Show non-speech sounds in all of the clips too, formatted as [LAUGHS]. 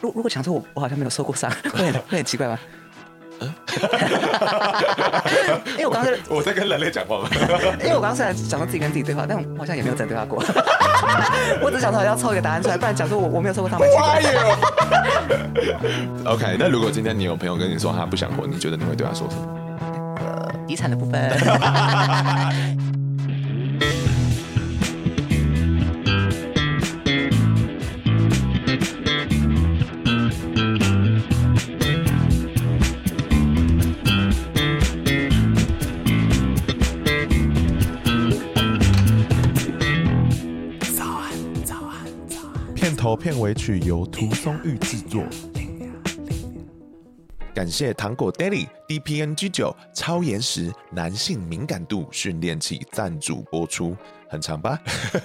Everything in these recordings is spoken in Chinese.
如如果讲说我我好像没有受过伤，[LAUGHS] 会很会很奇怪吗？[LAUGHS] 因为我刚刚在 [LAUGHS] 我在跟人类讲话吗？因为我刚刚虽然讲到自己跟自己对话，但我好像也没有真对话过。我只想说要凑一个答案出来，不然讲说我我没有受过伤。哇哟！OK，那如果今天你有朋友跟你说他不想活，你觉得你会对他说什么？呃，遗产的部分。片尾曲由涂松玉制作。感谢糖果 Daily DPNG 九超延时男性敏感度训练器赞助播出。很长吧？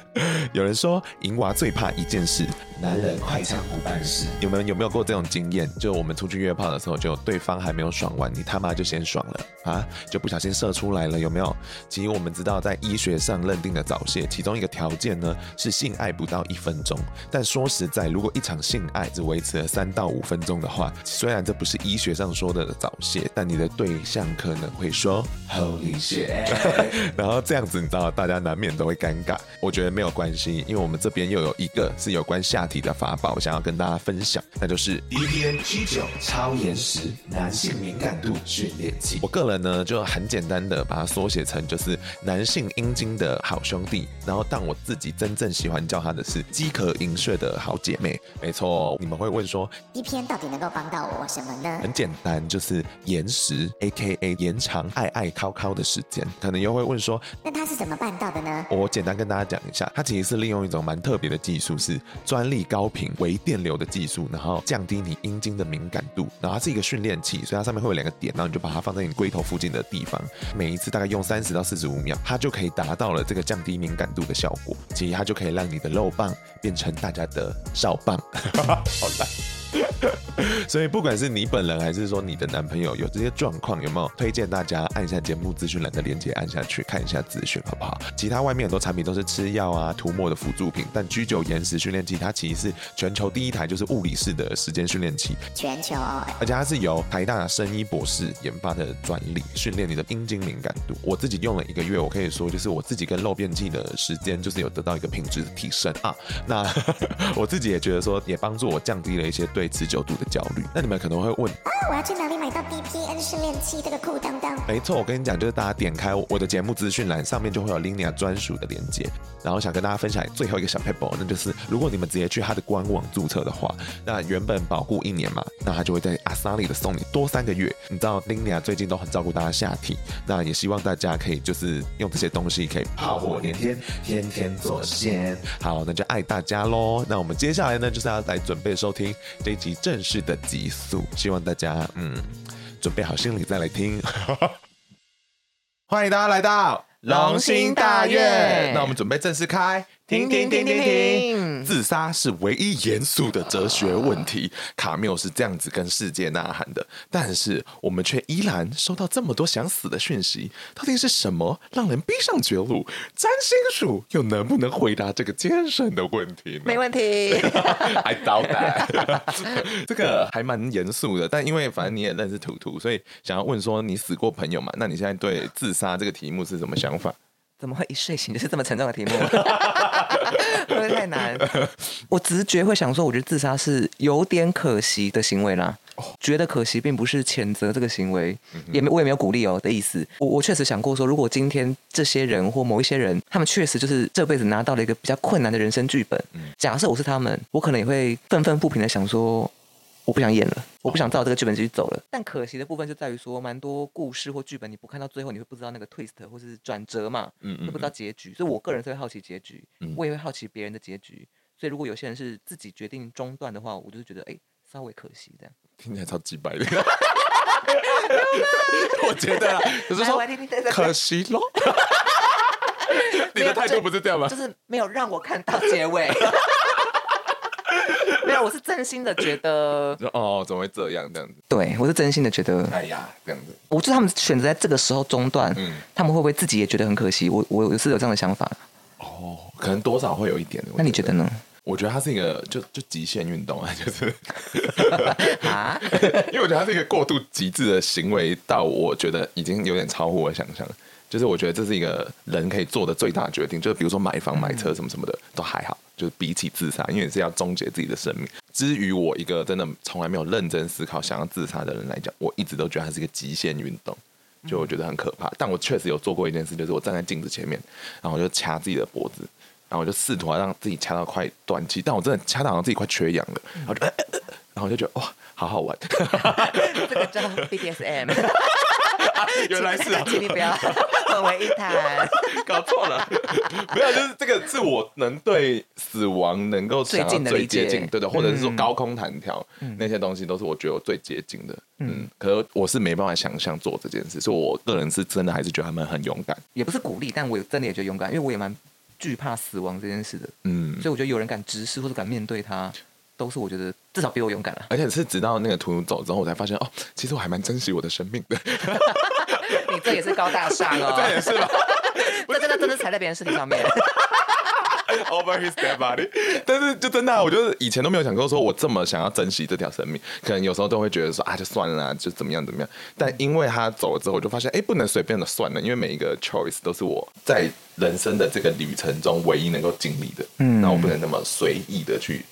[LAUGHS] 有人说，银娃最怕一件事，男人快枪不办事。你们有有没有过这种经验？就我们出去约炮的时候，就对方还没有爽完，你他妈就先爽了啊，就不小心射出来了，有没有？其实我们知道，在医学上认定的早泄，其中一个条件呢是性爱不到一分钟。但说实在，如果一场性爱只维持了三到五分钟的话，虽然这不是医学上说的早泄，但你的对象可能会说 Holy shit，[LAUGHS] 然后这样子，你知道，大家难免都会。尴尬，我觉得没有关系，因为我们这边又有一个是有关下体的法宝，想要跟大家分享，那就是 DPNG9 超延时男性敏感度训练器。我个人呢就很简单的把它缩写成就是男性阴茎的好兄弟，然后但我自己真正喜欢叫它的是饥渴淫睡的好姐妹。没错，你们会问说 DPN 到底能够帮到我什么呢？很简单，就是延时，AKA 延长爱爱靠靠的时间。可能又会问说，那它是怎么办到的呢？我我简单跟大家讲一下，它其实是利用一种蛮特别的技术，是专利高频微电流的技术，然后降低你阴茎的敏感度。然后它是一个训练器，所以它上面会有两个点，然后你就把它放在你龟头附近的地方，每一次大概用三十到四十五秒，它就可以达到了这个降低敏感度的效果。其实它就可以让你的肉棒变成大家的哨棒。好烂。所以，不管是你本人还是说你的男朋友有这些状况，有没有推荐大家按一下节目资讯栏的链接，按下去看一下资讯，好不好？其他外面很多产品都是吃药啊、涂抹的辅助品，但 G9 延时训练器它其实是全球第一台就是物理式的时间训练器，全球，而且它是由台大生医博士研发的专利，训练你的阴茎敏感度。我自己用了一个月，我可以说就是我自己跟漏便器的时间就是有得到一个品质的提升啊。那 [LAUGHS] 我自己也觉得说，也帮助我降低了一些对持久度的焦虑。那你们可能会问啊，我要去哪里买到 DPN 训练器这个酷当当？没错，我跟你讲，就是大家点开我的节目资讯栏上面就会有 Linea 专属的链接。然后想跟大家分享最后一个小 paper，，那就是如果你们直接去他的官网注册的话，那原本保护一年嘛，那他就会在阿萨里的送你多三个月。你知道 Linea 最近都很照顾大家下体，那也希望大家可以就是用这些东西可以炮火连天，天天做仙。好，那就爱大家喽。那我们接下来呢，就是要来准备收听这一集正式的集速，希望大家嗯准备好心理再来听。欢迎大家来到。龙兴大院，那我们准备正式开。停停停停停！自杀是唯一严肃的哲学问题。卡缪是这样子跟世界呐喊的，但是我们却依然收到这么多想死的讯息。到底是什么让人逼上绝路？占星术又能不能回答这个艰深的问题呢？没问题，还捣蛋。这个还蛮严肃的，但因为反正你也认识图图，所以想要问说，你死过朋友嘛？那你现在对自杀这个题目是什么想法？怎么会一睡醒 [LAUGHS] 就是这么沉重的题目？[LAUGHS] 会不会太难？我直觉会想说，我觉得自杀是有点可惜的行为啦。Oh. 觉得可惜，并不是谴责这个行为，也没我也没有鼓励哦的意思。我我确实想过说，如果今天这些人或某一些人，他们确实就是这辈子拿到了一个比较困难的人生剧本。假设我是他们，我可能也会愤愤不平的想说。我不想演了，我不想照这个剧本继续走了。但可惜的部分就在于说，蛮多故事或剧本你不看到最后，你会不知道那个 twist 或是转折嘛，嗯嗯，会不知道结局。所以我个人是会好奇结局，我也会好奇别人的结局。所以如果有些人是自己决定中断的话，我就是觉得哎、欸，稍微可惜这样。听起来超直白的。[LAUGHS] 我觉得就是说可惜喽。[LAUGHS] 你的态度不是这样吗？就是没有让我看到结尾。没有，我是真心的觉得，哦，怎么会这样？这样子，对，我是真心的觉得，哎呀，这样子，我觉得他们选择在这个时候中断，嗯，他们会不会自己也觉得很可惜？我我是有这样的想法，哦，可能多少会有一点。那你觉得呢？我觉得它是一个就就极限运动啊，就是 [LAUGHS] 啊，因为我觉得它是一个过度极致的行为，到我觉得已经有点超乎我想象。就是我觉得这是一个人可以做的最大决定，就是比如说买房、买车什么什么的、嗯、都还好，就是比起自杀，因为你是要终结自己的生命。至于我一个真的从来没有认真思考想要自杀的人来讲，我一直都觉得它是一个极限运动，就我觉得很可怕。但我确实有做过一件事，就是我站在镜子前面，然后我就掐自己的脖子，然后我就试图要让自己掐到快断气，但我真的掐到好像自己快缺氧了，然后就，然后我就觉得哇，好好玩。[LAUGHS] 这个叫 BDSM。[LAUGHS] 原来是啊，请你不要 [LAUGHS] 混为一谈，搞错了。没有，就是这个是我能对死亡能够最近的最接近，对的，或者是说高空弹跳、嗯、那些东西，都是我觉得我最接近的。嗯，嗯可是我是没办法想象做这件事，所以我个人是真的还是觉得他们很勇敢。也不是鼓励，但我真的也觉得勇敢，因为我也蛮惧怕死亡这件事的。嗯，所以我觉得有人敢直视或者敢面对它，都是我觉得至少比我勇敢了。而且是直到那个图走之后，我才发现哦，其实我还蛮珍惜我的生命的。你这也是高大上哦，[LAUGHS] 这也是吧？[LAUGHS] 这真的真的踩在别人尸体上面。Over his dead body。但是就真的、啊，我就是以前都没有想过说，我这么想要珍惜这条生命，可能有时候都会觉得说啊，就算了、啊，就怎么样怎么样。但因为他走了之后，我就发现，哎，不能随便的算了，因为每一个 choice 都是我在人生的这个旅程中唯一能够经历的。嗯，那我不能那么随意的去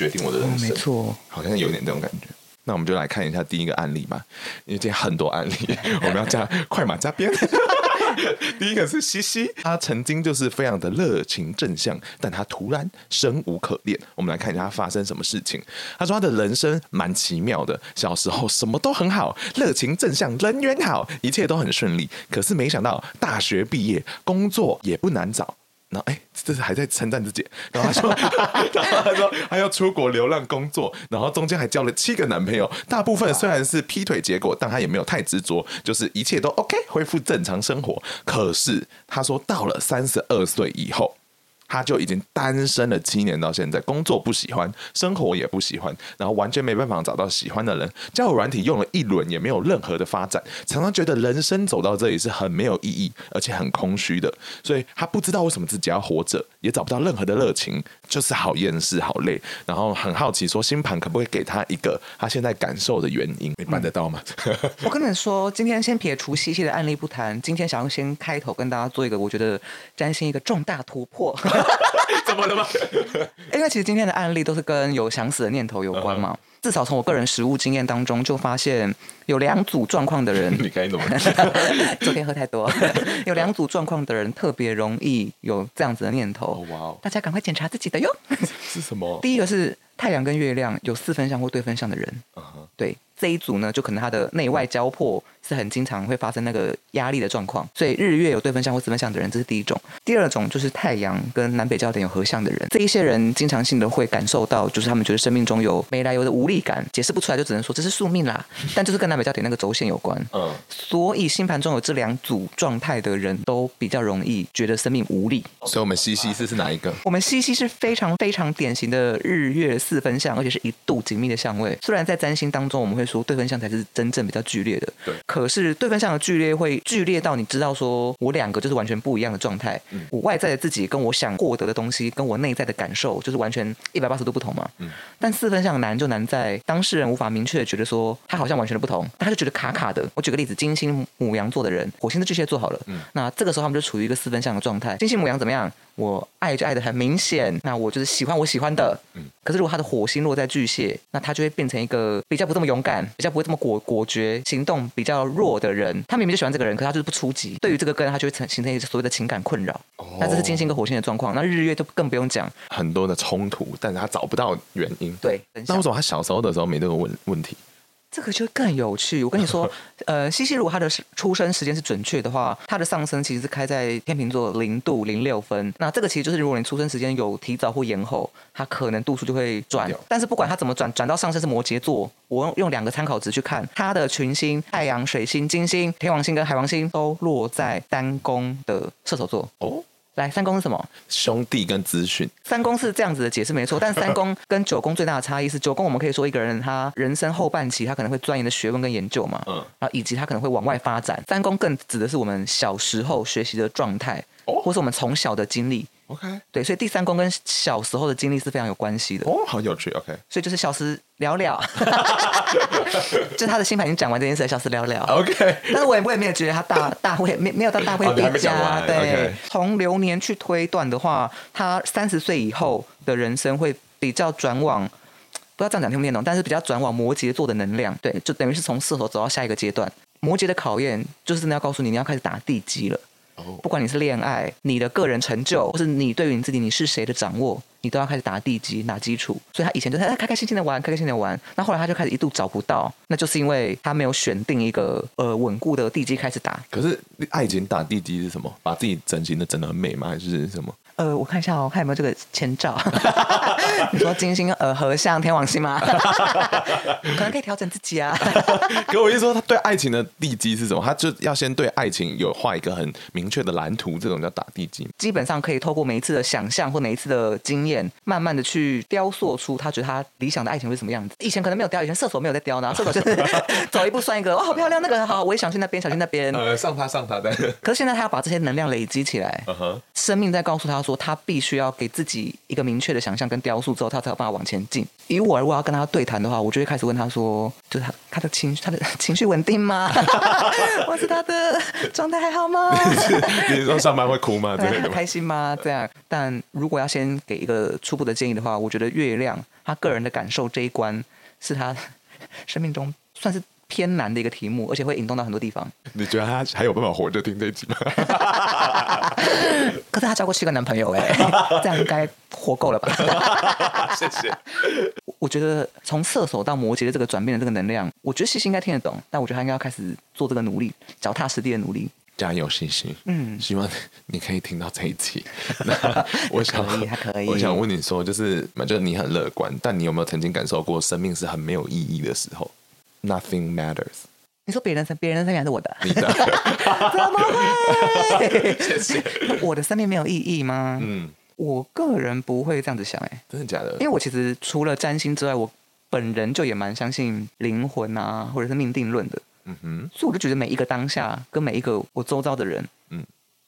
决定我的人生。哦、没错，好像有点这种感觉。那我们就来看一下第一个案例吧，因为今天很多案例，[LAUGHS] 我们要加快马加鞭。[LAUGHS] 第一个是西西，他曾经就是非常的热情正向，但他突然生无可恋。我们来看一下他发生什么事情。他说他的人生蛮奇妙的，小时候什么都很好，热情正向，人缘好，一切都很顺利。可是没想到大学毕业，工作也不难找。然后哎，这是还在称赞自己。然后他说，[LAUGHS] 然后他说他要出国流浪工作，然后中间还交了七个男朋友，大部分虽然是劈腿结果，但他也没有太执着，就是一切都 OK，恢复正常生活。可是他说到了三十二岁以后。他就已经单身了七年，到现在工作不喜欢，生活也不喜欢，然后完全没办法找到喜欢的人。交友软体用了一轮也没有任何的发展，常常觉得人生走到这里是很没有意义，而且很空虚的。所以他不知道为什么自己要活着，也找不到任何的热情，就是好厌世、好累。然后很好奇，说星盘可不可以给他一个他现在感受的原因？你办得到吗？[LAUGHS] 我跟你说，今天先撇除西西的案例不谈，今天想要先开头跟大家做一个，我觉得占星一个重大突破。[LAUGHS] 怎么了吗？[LAUGHS] 因为其实今天的案例都是跟有想死的念头有关嘛。Uh. 至少从我个人实务经验当中，就发现有两组状况的人。[LAUGHS] 你该怎么？[LAUGHS] 昨天喝太多。[LAUGHS] 有两组状况的人特别容易有这样子的念头。大家赶快检查自己的哟。是什么？第一个是太阳跟月亮有四分相或对分相的人。Uh huh. 对。这一组呢，就可能他的内外交迫是很经常会发生那个压力的状况，所以日月有对分相或四分相的人，这是第一种。第二种就是太阳跟南北交点有合相的人，这一些人经常性的会感受到，就是他们觉得生命中有没来由的无力感，解释不出来，就只能说这是宿命啦。[LAUGHS] 但就是跟南北交点那个轴线有关。嗯，所以星盘中有这两组状态的人都比较容易觉得生命无力。所以我们西西是是哪一个？我们西西是非常非常典型的日月四分相，而且是一度紧密的相位。虽然在占星当中我们会说对分项才是真正比较剧烈的，对。可是对分项的剧烈会剧烈到你知道，说我两个就是完全不一样的状态。嗯。我外在的自己跟我想获得的东西，跟我内在的感受，就是完全一百八十度不同嘛。嗯。但四分项难就难在当事人无法明确的觉得说他好像完全的不同，他就觉得卡卡的。我举个例子，金星母羊座的人，火星的巨蟹座好了。嗯。那这个时候他们就处于一个四分项的状态。金星母羊怎么样？我爱就爱得很明显，那我就是喜欢我喜欢的。嗯。可是如果他的火星落在巨蟹，那他就会变成一个比较不这么勇敢，比较不会这么果果决，行动比较弱的人。他明明就喜欢这个人，可是他就是不出击。对于这个根，他就会成形成一个所谓的情感困扰。哦。那这是金星跟火星的状况。那日月就更不用讲，很多的冲突，但是他找不到原因。对。那为什么他小时候的时候没这个问问题？这个就更有趣。我跟你说，[LAUGHS] 呃，西西如果他的出生时间是准确的话，他的上升其实是开在天秤座零度零六分。那这个其实就是如果你出生时间有提早或延后，他可能度数就会转。但是不管他怎么转，转到上升是摩羯座，我用用两个参考值去看，他的群星太阳、水星、金星、天王星跟海王星都落在单宫的射手座。哦。来，三宫是什么？兄弟跟资讯。三宫是这样子的解释没错，但三宫跟九宫最大的差异是，九宫我们可以说一个人他人生后半期他可能会钻研的学问跟研究嘛，嗯，然后以及他可能会往外发展。三宫更指的是我们小时候学习的状态，哦，或是我们从小的经历。OK，对，所以第三宫跟小时候的经历是非常有关系的。哦，好有趣。OK，所以就是小时了了，[LAUGHS] 就他的星盘已经讲完这件事，小时了了。OK，但是我也我也没有觉得他大大会没没有到大会叠加。哦、对.从流年去推断的话，他三十岁以后的人生会比较转往，不知道这样讲听不听懂，但是比较转往摩羯座的能量。对，就等于是从射手走到下一个阶段。摩羯的考验就是真的要告诉你，你要开始打地基了。不管你是恋爱、你的个人成就，或是你对于你自己你是谁的掌握，你都要开始打地基、打基础。所以他以前就在开开心心的玩，开开心心的玩。那后来他就开始一度找不到，那就是因为他没有选定一个呃稳固的地基开始打。可是爱情打地基是什么？把自己整形的整得很美吗？还是什么？呃，我看一下哦，看有没有这个前兆。[LAUGHS] 你说金星呃合相天王星吗？[LAUGHS] 可能可以调整自己啊。[LAUGHS] 可我意思说，他对爱情的地基是什么？他就要先对爱情有画一个很明确的蓝图，这种叫打地基。基本上可以透过每一次的想象或每一次的经验，慢慢的去雕塑出他觉得他理想的爱情会是什么样子。以前可能没有雕，以前射手没有在雕呢，射手就是走一步算一个，哇，好漂亮，那个好，我也想去那边，想去那边。呃，上他上他的。可是现在他要把这些能量累积起来，uh -huh. 生命在告诉他说。他必须要给自己一个明确的想象跟雕塑之后，他才有办法往前进。以我如果要跟他对谈的话，我就会开始问他说：“就是他他的情绪，他的 [LAUGHS] 情绪稳定吗？[LAUGHS] 或是他的状态还好吗？[LAUGHS] 你是说上班会哭吗？开心吗？这样。但如果要先给一个初步的建议的话，我觉得月亮他个人的感受这一关是他生命中算是。”偏难的一个题目，而且会引动到很多地方。你觉得他还有办法活着听这一集吗？[LAUGHS] 可是他交过七个男朋友哎，[LAUGHS] 这样应该活够了吧？[LAUGHS] 谢谢。我觉得从射手到摩羯的这个转变的这个能量，我觉得西西应该听得懂，但我觉得他应该要开始做这个努力，脚踏实地的努力。加油，西西。嗯，希望你可以听到这一集。我想，可以，还可以。我想问你说，就是，就是你很乐观，但你有没有曾经感受过生命是很没有意义的时候？Nothing matters。你说别人生，别人生命还是我的？你的？[LAUGHS] 怎么会？[LAUGHS] 谢谢。我的生命没有意义吗？嗯，我个人不会这样子想，哎，真的假的？因为我其实除了占星之外，我本人就也蛮相信灵魂啊，或者是命定论的。嗯哼。所以我就觉得每一个当下跟每一个我周遭的人，嗯，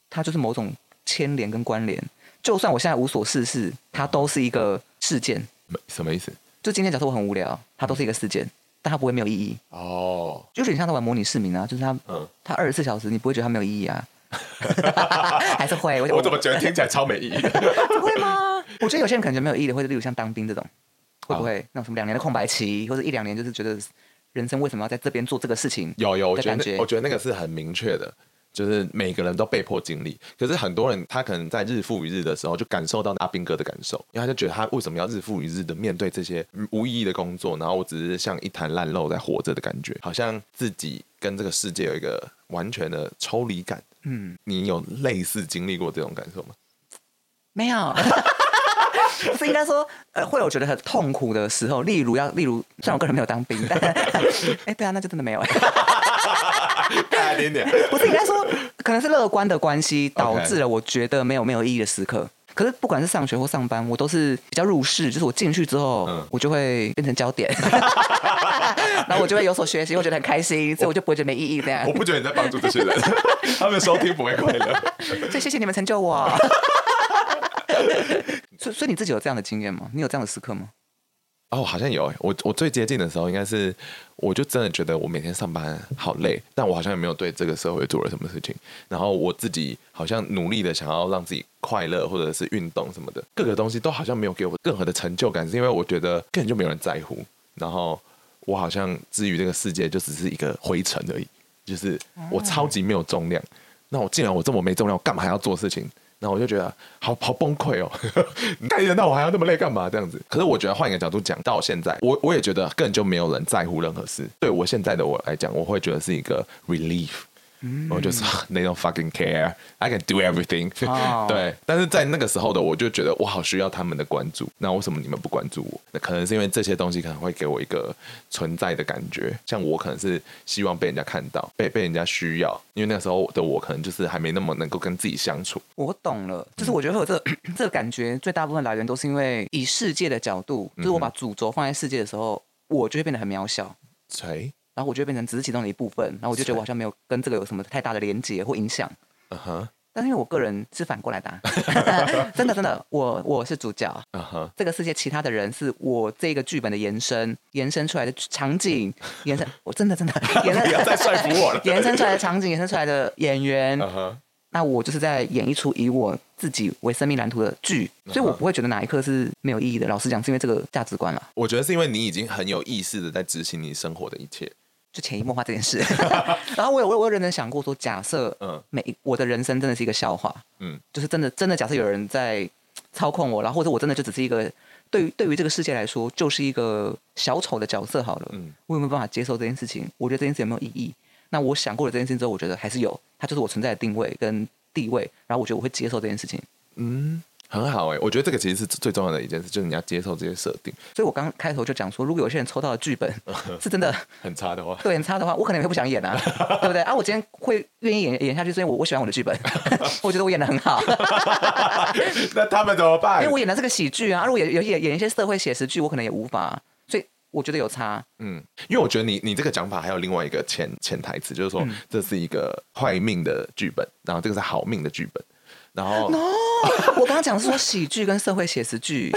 他就是某种牵连跟关联。就算我现在无所事事，它都是一个事件。什么意思？就今天假设我很无聊，它都是一个事件。但他不会没有意义哦，就是你像在玩模拟市民啊，就是他，嗯，他二十四小时，你不会觉得他没有意义啊？[LAUGHS] 还是会？我，我怎么觉得听起来超没意义？[LAUGHS] 不会吗？我觉得有些人可能觉得没有意义的，或者例如像当兵这种，会不会、哦、那种什么两年的空白期，或者一两年，就是觉得人生为什么要在这边做这个事情？有有，我觉得我觉得那个是很明确的。就是每个人都被迫经历，可是很多人他可能在日复一日的时候就感受到阿兵哥的感受，因为他就觉得他为什么要日复一日的面对这些无意义的工作，然后我只是像一滩烂肉在活着的感觉，好像自己跟这个世界有一个完全的抽离感。嗯，你有类似经历过这种感受吗？没有，是应该说呃会有觉得很痛苦的时候，例如要例如，虽然我个人没有当兵，但 [LAUGHS] 哎、欸、对啊，那就真的没有。[LAUGHS] 大一点点，[LAUGHS] 不是应该说，可能是乐观的关系导致了我觉得没有没有意义的时刻。可是不管是上学或上班，我都是比较入世，就是我进去之后，我就会变成焦点，[LAUGHS] 然后我就会有所学习，我觉得很开心，所以我就不会觉得没意义这样。我不觉得你在帮助这些人，他们收听不会快乐。所以谢谢你们成就我。所以所以你自己有这样的经验吗？你有这样的时刻吗？哦，好像有诶。我我最接近的时候，应该是我就真的觉得我每天上班好累，但我好像也没有对这个社会做了什么事情。然后我自己好像努力的想要让自己快乐，或者是运动什么的，各个东西都好像没有给我任何的成就感，是因为我觉得根本就没有人在乎。然后我好像至于这个世界就只是一个灰尘而已，就是我超级没有重量。那我既然我这么没重量，我干嘛还要做事情？然后我就觉得好好崩溃哦！你看人，那我还要那么累干嘛？这样子。可是我觉得换一个角度讲，到现在，我我也觉得根本就没有人在乎任何事。对我现在的我来讲，我会觉得是一个 relief。我就说 [LAUGHS] they don't fucking care, I can do everything。Oh. [LAUGHS] 对，但是在那个时候的我就觉得我好需要他们的关注。那为什么你们不关注我？那可能是因为这些东西可能会给我一个存在的感觉。像我可能是希望被人家看到，被被人家需要。因为那时候的我可能就是还没那么能够跟自己相处。我懂了，就是我觉得会有这个、[CLEARS THROAT] 这个感觉，最大部分来源都是因为以世界的角度，就是我把主轴放在世界的时候，我就会变得很渺小。谁？然后我就变成只是其中的一部分，然后我就觉得我好像没有跟这个有什么太大的连接或影响。嗯哼，但是因为我个人是反过来的、啊，[LAUGHS] 真的真的，我我是主角，uh huh. 这个世界其他的人是我这个剧本的延伸，延伸出来的场景，延伸，我真的真的，[LAUGHS] 延伸，不要再说服我了，[LAUGHS] 延伸出来的场景，延伸出来的演员，uh huh. 那我就是在演一出以我自己为生命蓝图的剧，所以我不会觉得哪一刻是没有意义的。老实讲，是因为这个价值观了。我觉得是因为你已经很有意识的在执行你生活的一切。就潜移默化这件事，[LAUGHS] 然后我有我有我有认真想过说，假设嗯，每我的人生真的是一个笑话，嗯，就是真的真的假设有人在操控我，然后或者我真的就只是一个对于对于这个世界来说就是一个小丑的角色好了，嗯，我有没有办法接受这件事情？我觉得这件事有没有意义？那我想过了这件事情之后，我觉得还是有，它就是我存在的定位跟地位，然后我觉得我会接受这件事情，嗯。很好哎、欸，我觉得这个其实是最重要的一件事，就是你要接受这些设定。所以我刚开头就讲说，如果有些人抽到的剧本 [LAUGHS] 是真的很差的话，对，很差的话，我可能也会不想演啊，[LAUGHS] 对不对啊？我今天会愿意演演下去，是因为我我喜欢我的剧本，[LAUGHS] 我觉得我演的很好。那他们怎么办？因为我演的是个喜剧啊，如果演演演一些社会写实剧，我可能也无法。所以我觉得有差。嗯，因为我觉得你你这个讲法还有另外一个潜潜台词，就是说这是一个坏命的剧本，然后这个是好命的剧本。然后，no, [LAUGHS] 我刚刚讲的是说喜剧跟社会写实剧，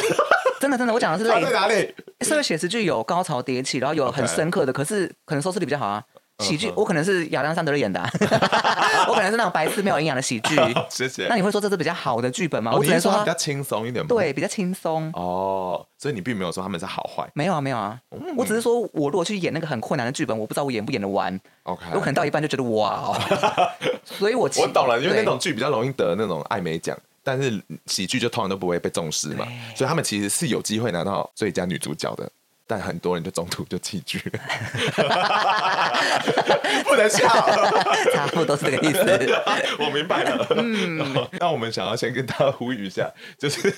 真的真的，我讲的是类。在哪里？社会写实剧有高潮迭起，然后有很深刻的.可是可能收视率比较好啊。喜剧，我可能是亚当·桑德勒演的，[LAUGHS] 我可能是那种白痴没有营养的喜剧。[LAUGHS] 谢谢。那你会说这是比较好的剧本吗？我只能说比较轻松一点。对，比较轻松。哦，所以你并没有说他们是好坏。没有啊，没有啊。我只是说，我如果去演那个很困难的剧本，我不知道我演不演得完。OK。我可能到一半就觉得哇，[LAUGHS] 所以我我懂了，因为那种剧比较容易得那种艾美奖，但是喜剧就通常都不会被重视嘛，所以他们其实是有机会拿到最佳女主角的。但很多人就中途就弃剧了，[LAUGHS] 不能笑，[LAUGHS] 差不多都是这个意思。[LAUGHS] 我明白了。嗯，那我们想要先跟大家呼吁一下，就是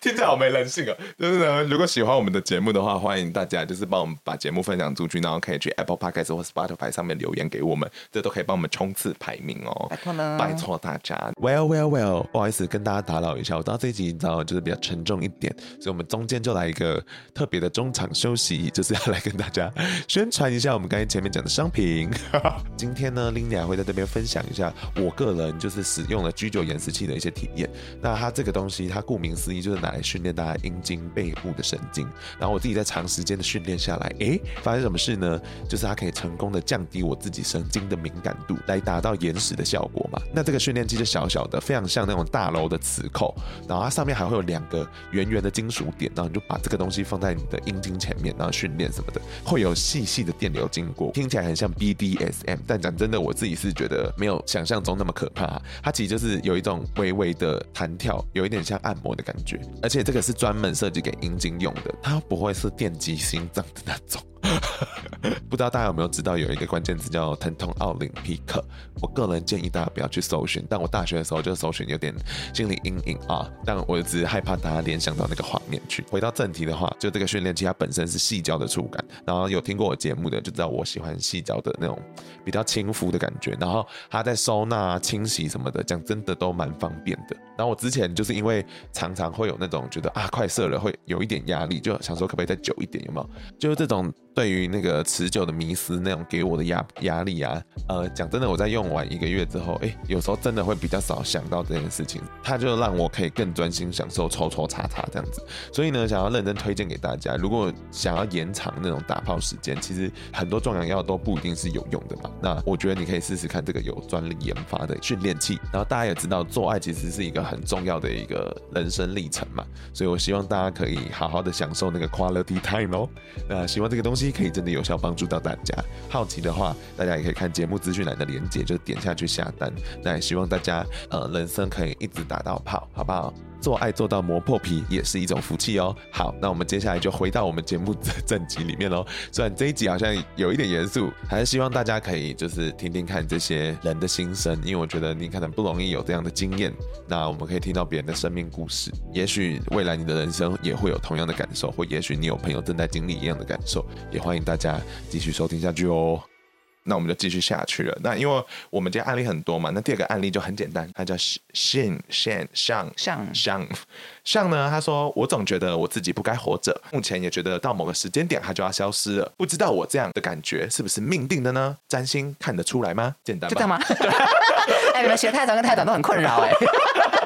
听起来好没人性啊。就是呢，如果喜欢我们的节目的话，欢迎大家就是帮我们把节目分享出去，然后可以去 Apple Podcast 或 Spotify 上面留言给我们，这都可以帮我们冲刺排名哦。拜托了，拜托大家。Well, well, well，不好意思跟大家打扰一下，我知道这一集你知道就是比较沉重一点，所以我们中间就来一个特别的中场。场休息 [LAUGHS] 就是要来跟大家宣传一下我们刚才前面讲的商品。[LAUGHS] 今天呢，Linda 会在这边分享一下我个人就是使用了 G9 延时器的一些体验。那它这个东西，它顾名思义就是拿来训练大家阴茎背部的神经。然后我自己在长时间的训练下来，诶，发生什么事呢？就是它可以成功的降低我自己神经的敏感度，来达到延时的效果嘛。那这个训练机就小小的，非常像那种大楼的磁扣，然后它上面还会有两个圆圆的金属点，然后你就把这个东西放在你的阴茎。前面，然后训练什么的，会有细细的电流经过，听起来很像 BDSM，但讲真的，我自己是觉得没有想象中那么可怕。它其实就是有一种微微的弹跳，有一点像按摩的感觉，而且这个是专门设计给阴茎用的，它不会是电击心脏的那种。[LAUGHS] 不知道大家有没有知道有一个关键词叫疼痛奥林匹克？我个人建议大家不要去搜寻，但我大学的时候就搜寻有点心理阴影啊。但我只是害怕大家联想到那个画面去。回到正题的话，就这个训练器它本身是细胶的触感，然后有听过我节目的就知道我喜欢细胶的那种比较亲肤的感觉。然后它在收纳、清洗什么的，讲真的都蛮方便的。然后我之前就是因为常常会有那种觉得啊快射了会有一点压力，就想说可不可以再久一点，有没有？就是这种。对于那个持久的迷思那种给我的压压力啊，呃，讲真的，我在用完一个月之后，哎，有时候真的会比较少想到这件事情，它就让我可以更专心享受抽抽插插这样子。所以呢，想要认真推荐给大家，如果想要延长那种打炮时间，其实很多壮阳药都不一定是有用的嘛。那我觉得你可以试试看这个有专利研发的训练器。然后大家也知道，做爱其实是一个很重要的一个人生历程嘛，所以我希望大家可以好好的享受那个 quality time 哦。那希望这个东西。可以真的有效帮助到大家。好奇的话，大家也可以看节目资讯栏的链接，就点下去下单。那也希望大家呃人生可以一直打到炮，好不好？做爱做到磨破皮也是一种福气哦。好，那我们接下来就回到我们节目的 [LAUGHS] 正集里面喽。虽然这一集好像有一点严肃，还是希望大家可以就是听听看这些人的心声，因为我觉得你可能不容易有这样的经验。那我们可以听到别人的生命故事，也许未来你的人生也会有同样的感受，或也许你有朋友正在经历一样的感受，也欢迎大家继续收听下去哦。那我们就继续下去了。那因为我们今天案例很多嘛，那第二个案例就很简单，它叫 Shin Shan 像像像像呢，他说我总觉得我自己不该活着，目前也觉得到某个时间点它就要消失了，不知道我这样的感觉是不是命定的呢？占星看得出来吗？简单，就这样吗？[LAUGHS] 哎，你们学太长跟太短都很困扰哎。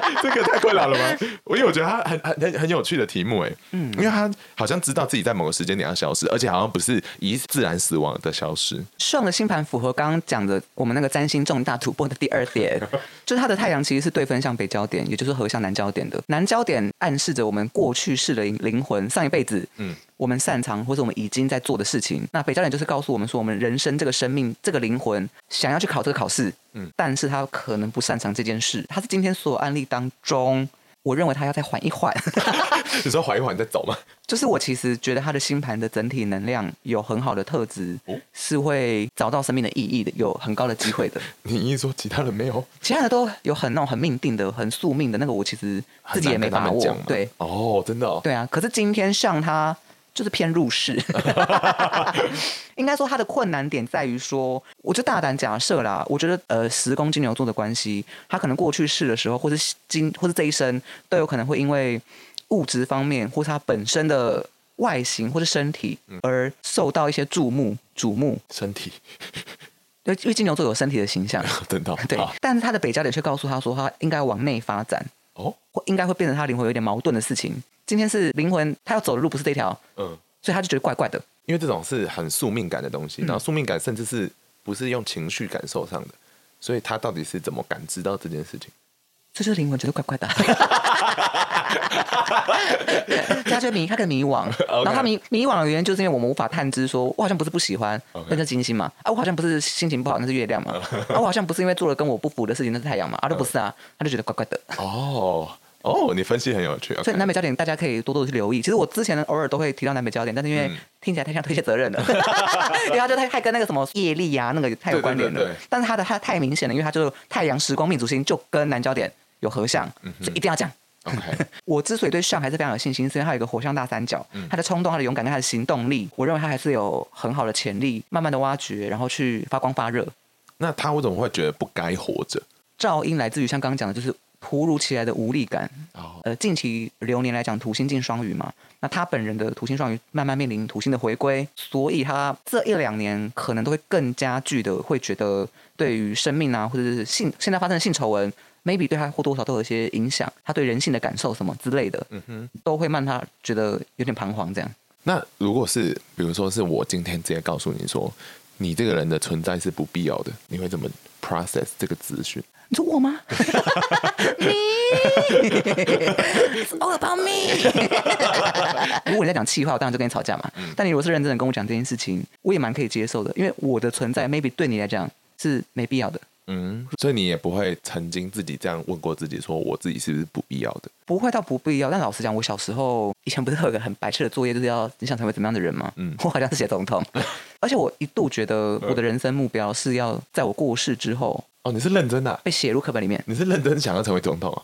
[LAUGHS] 这个太困扰了吗？我 [LAUGHS] 因为我觉得他很很很很有趣的题目哎，嗯，因为他好像知道自己在某个时间点要消失，而且好像不是以自然死亡的消失。上的星盘符合刚刚讲的我们那个占星重大突破的第二点，[LAUGHS] 就是他的太阳其实是对分向北焦点，也就是合向南焦点的。南焦点暗示着我们过去式的灵魂，上一辈子，嗯，我们擅长或者我们已经在做的事情。那北教练就是告诉我们说，我们人生这个生命这个灵魂想要去考这个考试。嗯，但是他可能不擅长这件事。他是今天所有案例当中，我认为他要再缓一缓。[LAUGHS] 你说缓一缓再走吗？[LAUGHS] 就是我其实觉得他的星盘的整体能量有很好的特质，哦、是会找到生命的意义的，有很高的机会的。[LAUGHS] 你意思说其他人没有？其他的都有很那种很命定的、很宿命的那个，我其实自己也没把握。对，哦，真的、哦。对啊，可是今天像他。就是偏入世，[LAUGHS] 应该说他的困难点在于说，我就大胆假设啦，我觉得呃，十宫金牛座的关系，他可能过去世的时候，或是今或是这一生，都有可能会因为物质方面，或是他本身的外形或是身体，而受到一些注目瞩目。身体，对，因为金牛座有身体的形象，等到，对，但是他的北交点却告诉他说，他应该往内发展，哦，或应该会变成他灵魂有点矛盾的事情。今天是灵魂，他要走的路不是这条，嗯，所以他就觉得怪怪的。因为这种是很宿命感的东西，然后宿命感甚至是不是用情绪感受上的，所以他到底是怎么感知到这件事情？这就是灵魂觉得怪怪的，[LAUGHS] 他觉得迷，他的迷惘，然后他迷迷惘的原因就是因为我们无法探知，说我好像不是不喜欢，那是金星嘛，啊，我好像不是心情不好，那是月亮嘛，[LAUGHS] 啊，我好像不是因为做了跟我不符的事情，那是太阳嘛，啊，都不是啊，他就觉得怪怪的。哦。哦，你分析很有趣。所以南北焦点大家可以多多的去留意。其实我之前偶尔都会提到南北焦点，但是因为听起来太像推卸责任了，[LAUGHS] 因为他就太太跟那个什么业力啊那个太有关联了。但是他的他太明显了，因为他就是太阳时光命主星就跟南焦点有合相，所以一定要讲。[LAUGHS] 我之所以对相还是非常有信心，是因为他有一个火象大三角，他的冲动、他的勇敢跟他的行动力，我认为他还是有很好的潜力，慢慢的挖掘，然后去发光发热。那他为什么会觉得不该活着？噪音来自于像刚刚讲的，就是。突如其来的无力感，呃，近期流年来讲，土星进双鱼嘛，那他本人的土星双鱼慢慢面临土星的回归，所以他这一两年可能都会更加剧的会觉得，对于生命啊，或者是性现在发生的性丑闻，maybe 对他或多或少都有一些影响，他对人性的感受什么之类的，嗯哼，都会让他觉得有点彷徨这样。那如果是比如说是我今天直接告诉你说，你这个人的存在是不必要的，你会怎么 process 这个资讯？你说我吗？[LAUGHS] Me，It's all about me。[LAUGHS] 如果你在讲气话，我当然就跟你吵架嘛。嗯、但你如果是认真的跟我讲这件事情，我也蛮可以接受的，因为我的存在，maybe 对你来讲是没必要的。嗯，所以你也不会曾经自己这样问过自己，说我自己是不是不必要的？不会到不必要。但老实讲，我小时候以前不是有个很白痴的作业，就是要你想成为怎么样的人吗？嗯，[LAUGHS] 我好像是写总统，[LAUGHS] 而且我一度觉得我的人生目标是要在我过世之后。哦，你是认真的、啊？被写入课本里面？你是认真想要成为总统啊？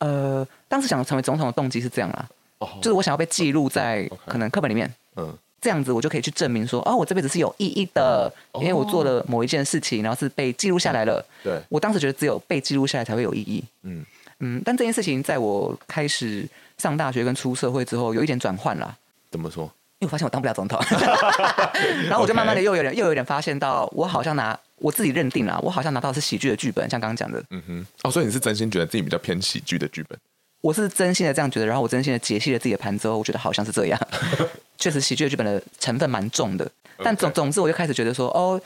呃，当时想成为总统的动机是这样啦，哦，就是我想要被记录在可能课本里面，嗯，这样子我就可以去证明说，哦，我这辈子是有意义的，哦、因为我做了某一件事情，然后是被记录下来了。对，我当时觉得只有被记录下来才会有意义。嗯嗯，但这件事情在我开始上大学跟出社会之后，有一点转换啦。怎么说？因为我发现我当不了总统，[LAUGHS] 然后我就慢慢的又有点又有点发现到，我好像拿。我自己认定了，我好像拿到的是喜剧的剧本，像刚刚讲的。嗯哼。哦，所以你是真心觉得自己比较偏喜剧的剧本？我是真心的这样觉得，然后我真心的解析了自己的盘之后，我觉得好像是这样。[LAUGHS] 确实，喜剧的剧本的成分蛮重的。但总总之，我就开始觉得说，哦，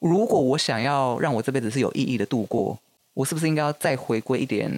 如果我想要让我这辈子是有意义的度过，我是不是应该要再回归一点，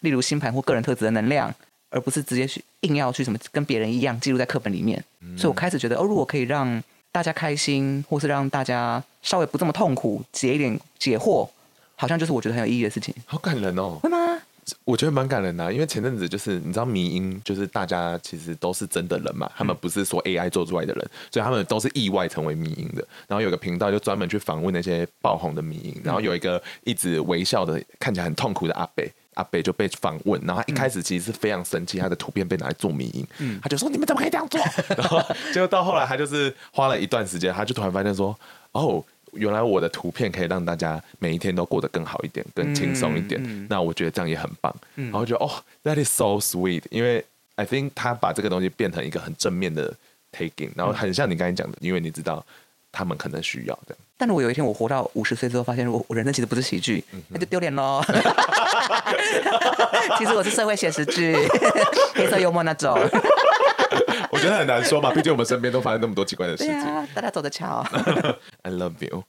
例如星盘或个人特质的能量，而不是直接去硬要去什么跟别人一样记录在课本里面？嗯。所以我开始觉得，哦，如果可以让。大家开心，或是让大家稍微不这么痛苦，解一点解惑，好像就是我觉得很有意义的事情。好感人哦！会吗？我觉得蛮感人的啊，因为前阵子就是你知道迷因，就是大家其实都是真的人嘛，他们不是说 AI 做出来的人，所以他们都是意外成为迷因的。然后有个频道就专门去访问那些爆红的迷因，然后有一个一直微笑的，看起来很痛苦的阿北。阿北就被访问，然后他一开始其实是非常生气，他的图片被拿来做迷因，嗯、他就说你们怎么可以这样做？[LAUGHS] 然后结果到后来他就是花了一段时间，他就突然发现说，哦，原来我的图片可以让大家每一天都过得更好一点，更轻松一点。嗯嗯、那我觉得这样也很棒。嗯、然后觉得哦，That is so sweet，因为 I think 他把这个东西变成一个很正面的 taking，然后很像你刚才讲的，因为你知道他们可能需要这样。但如果有一天我活到五十岁之后，发现我我人生其实不是喜剧，那、就丢脸喽。[LAUGHS] 其实我是社会写实剧，[LAUGHS] 黑色幽默那种。我觉得很难说嘛，毕竟我们身边都发生那么多奇怪的事情。大家走着瞧。[LAUGHS] I love you。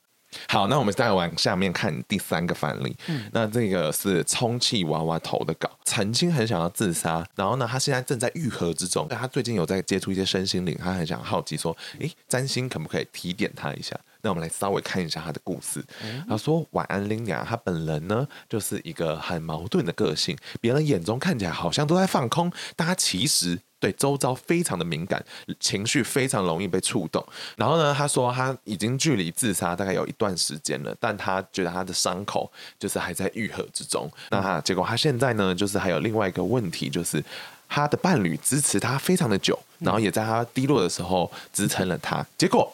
好，那我们再往下面看第三个范例。嗯、那这个是充气娃娃头的稿，曾经很想要自杀，然后呢，他现在正在愈合之中。他最近有在接触一些身心灵，他很想好奇说，诶，占星可不可以提点他一下？那我们来稍微看一下他的故事。嗯、他说：“晚安，琳雅。他本人呢，就是一个很矛盾的个性，别人眼中看起来好像都在放空，但他其实对周遭非常的敏感，情绪非常容易被触动。然后呢，他说他已经距离自杀大概有一段时间了，但他觉得他的伤口就是还在愈合之中。那他结果他现在呢，就是还有另外一个问题，就是他的伴侣支持他非常的久，然后也在他低落的时候支撑了他。结果。”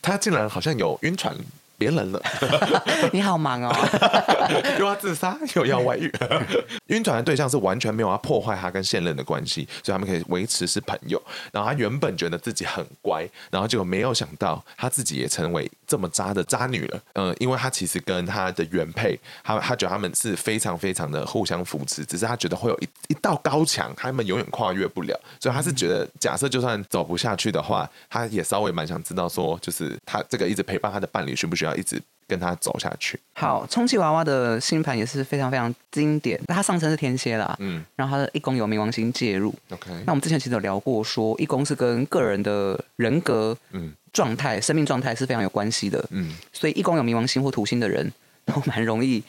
他竟然好像有晕船。别人了，[LAUGHS] 你好忙哦，[LAUGHS] 又要自杀又要外遇，[LAUGHS] 晕船的对象是完全没有要破坏他跟现任的关系，所以他们可以维持是朋友。然后他原本觉得自己很乖，然后结果没有想到他自己也成为这么渣的渣女了。嗯、呃，因为他其实跟他的原配，他他觉得他们是非常非常的互相扶持，只是他觉得会有一一道高墙，他们永远跨越不了。所以他是觉得，假设就算走不下去的话，他也稍微蛮想知道说，就是他这个一直陪伴他的伴侣需不需要。一直跟他走下去。好，充气娃娃的星盘也是非常非常经典。那他上升是天蝎啦，嗯，然后它的一宫有冥王星介入。OK，那我们之前其实有聊过说，说一宫是跟个人的人格、嗯，状态、生命状态是非常有关系的。嗯，所以一宫有冥王星或土星的人都蛮容易。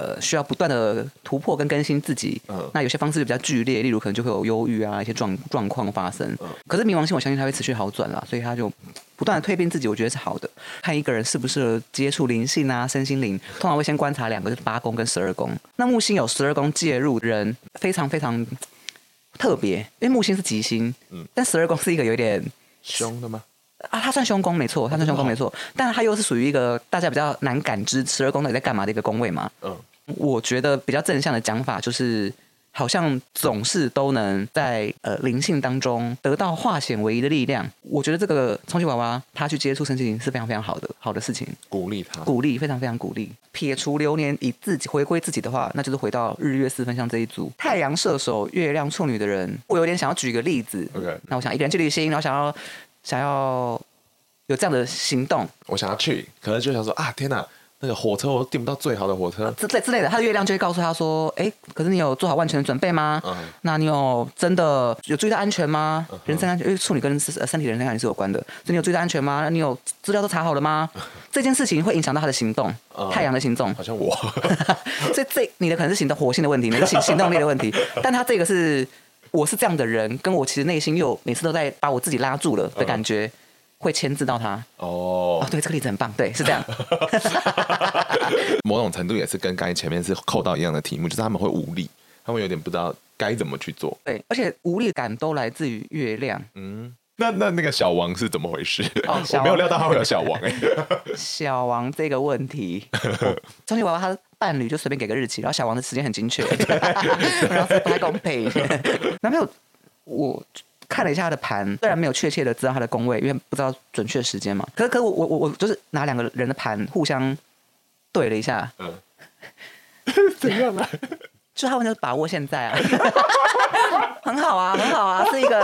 呃，需要不断的突破跟更新自己。嗯，那有些方式比较剧烈，例如可能就会有忧郁啊，一些状状况发生。嗯，可是冥王星，我相信它会持续好转啦，所以他就不断的蜕变自己，我觉得是好的。看一个人适不适合接触灵性啊，身心灵，通常会先观察两个，就是八宫跟十二宫。那木星有十二宫介入人，非常非常特别，因为木星是吉星，嗯，但十二宫是一个有点凶的吗？啊，他算凶宫没错，他算凶宫没错，但是他又是属于一个大家比较难感知十二宫到底在干嘛的一个宫位嘛。嗯。我觉得比较正向的讲法就是，好像总是都能在呃灵性当中得到化险为夷的力量。我觉得这个充气娃娃他去接触身心灵是非常非常好的好的事情，鼓励他，鼓励非常非常鼓励。撇除流年以自己回归自己的话，那就是回到日月四分相这一组，太阳射手、月亮处女的人，我有点想要举一个例子。OK，那我想一个人去旅行，然后想要想要有这样的行动，我想要去，可能就想说啊，天哪！那个火车我都订不到最好的火车，之类之类的，他的月亮就会告诉他说：“哎，可是你有做好万全的准备吗？嗯、那你有真的有注意到安全吗？嗯、人身安全，因为处女跟身体人身安全是有关的，所以你有注意到安全吗？你有资料都查好了吗？嗯、[LAUGHS] 这件事情会影响到他的行动，嗯、太阳的行动，好像我，[LAUGHS] 所以这你的可能是行动火星的问题，你的行行动力的问题，[LAUGHS] 但他这个是我是这样的人，跟我其实内心又每次都在把我自己拉住了的感觉。嗯”会牵制到他哦，哦，对，这个例子很棒，对，是这样。[LAUGHS] 某种程度也是跟刚才前面是扣到一样的题目，就是他们会无力，他们有点不知道该怎么去做。对，而且无力感都来自于月亮。嗯，那那那个小王是怎么回事？哦、[LAUGHS] 我没有料到他会有小王哎。[LAUGHS] 小王这个问题，充气娃娃他的伴侣就随便给个日期，然后小王的时间很精确，然后不太公平。男朋友，我。看了一下他的盘，虽然没有确切的知道他的宫位，因为不知道准确时间嘛。可是，可是我我我我就是拿两个人的盘互相对了一下，嗯，[LAUGHS] 怎样呢？就他们就把握现在啊，[LAUGHS] 很好啊，很好啊，是一个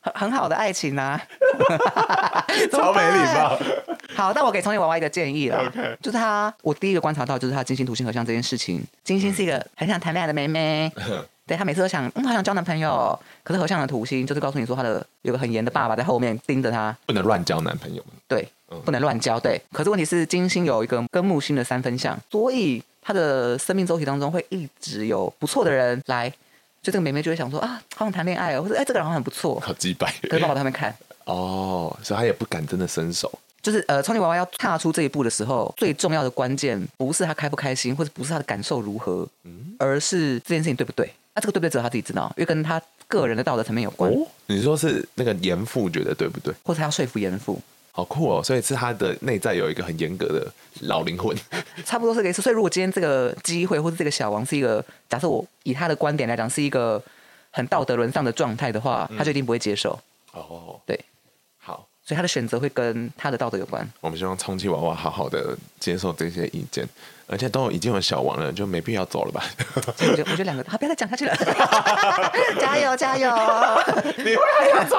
很很好的爱情啊，[LAUGHS] 超没礼貌。好，但我给充气娃娃一个建议了.就是他，我第一个观察到就是他金星土星合相这件事情，金星是一个很想谈恋爱的妹妹。对，他每次都想，嗯，好想交男朋友。可是合相的土星就是告诉你说，他的有个很严的爸爸在后面盯着他，不能乱交男朋友。对，不能乱交。对，可是问题是金星有一个跟木星的三分相，所以他的生命周期当中会一直有不错的人来，就这个妹妹就会想说啊，好想谈恋爱哦，或者哎，这个人好像很不错，好机掰。可是爸爸他们看 [LAUGHS] 哦，所以他也不敢真的伸手。就是呃，充气娃娃要踏出这一步的时候，最重要的关键不是他开不开心，或者不是他的感受如何，嗯，而是这件事情对不对。那这个对不对，只有他自己知道，因为跟他个人的道德层面有关。哦，你说是那个严父觉得对不对？或者他要说服严父？好酷哦！所以是他的内在有一个很严格的老灵魂，[LAUGHS] [LAUGHS] 差不多是这个意思。所以如果今天这个机会或者这个小王是一个，假设我以他的观点来讲是一个很道德沦丧的状态的话，他就一定不会接受。哦，对，好，所以他的选择会跟他的道德有关。我们希望充气娃娃好好的接受这些意见，而且都已经有小王了，就没必要走了吧？我觉得，我觉得两个，好，不要再讲下去了。[LAUGHS] 加油，加油！[LAUGHS] 你会还要走？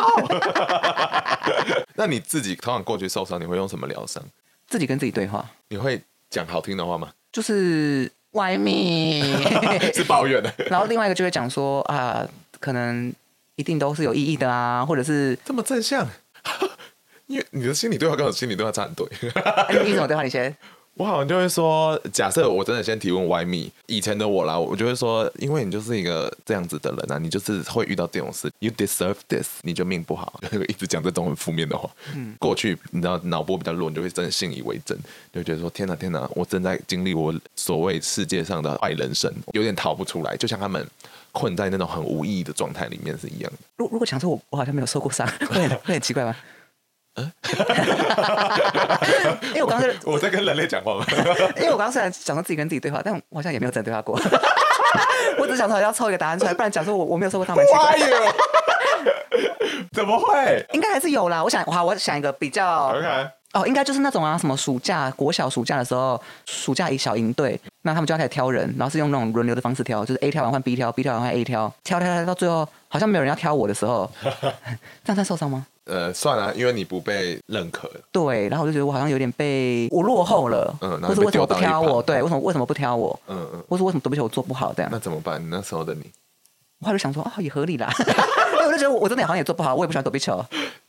[LAUGHS] 那你自己通常过去受伤，你会用什么疗伤？自己跟自己对话。你会讲好听的话吗？就是 Why me？是抱怨的。然后另外一个就会讲说啊，可能一定都是有意义的啊，或者是这么正向。因为你的心理对话跟我心理对话差很多。哎，你怎么对话？你先。[LAUGHS] 我好像就会说，假设我真的先提问 Why me？以前的我啦，我就会说，因为你就是一个这样子的人啊，你就是会遇到这种事，You deserve this，你就命不好，[LAUGHS] 一直讲这种很负面的话。嗯，过去你知道脑波比较弱，你就会真的信以为真，就觉得说天哪天哪，我正在经历我所谓世界上的坏人生，有点逃不出来，就像他们困在那种很无意义的状态里面是一样的。如如果想说我我好像没有受过伤，[LAUGHS] 会很会很奇怪吗？嗯，[LAUGHS] 因为我刚才 [LAUGHS] 我在跟人类讲话吗？[LAUGHS] 因为我刚刚虽然想说自己跟自己对话，但我好像也没有真的对话过。我只想说要凑一个答案出来，不然讲说我我没有受过他们。哇哟。怎么会？应该还是有啦。我想，好，我想一个比较。Okay. 哦，应该就是那种啊，什么暑假国小暑假的时候，暑假一小营队，那他们就要开始挑人，然后是用那种轮流的方式挑，就是 A 挑完换 B 挑，B 挑完换 A 挑，挑挑挑到最后好像没有人要挑我的时候，这样算受伤吗？呃，算了，因为你不被认可。对，然后我就觉得我好像有点被我落后了，嗯，或是为什么不挑我？对，为什么为什么不挑我？嗯嗯，或是为什么对不起我做不好这样？那怎么办？那时候的你，我后来就想说啊，也合理啦，[LAUGHS] 我就觉得我真的好像也做不好，我也不喜欢躲避球。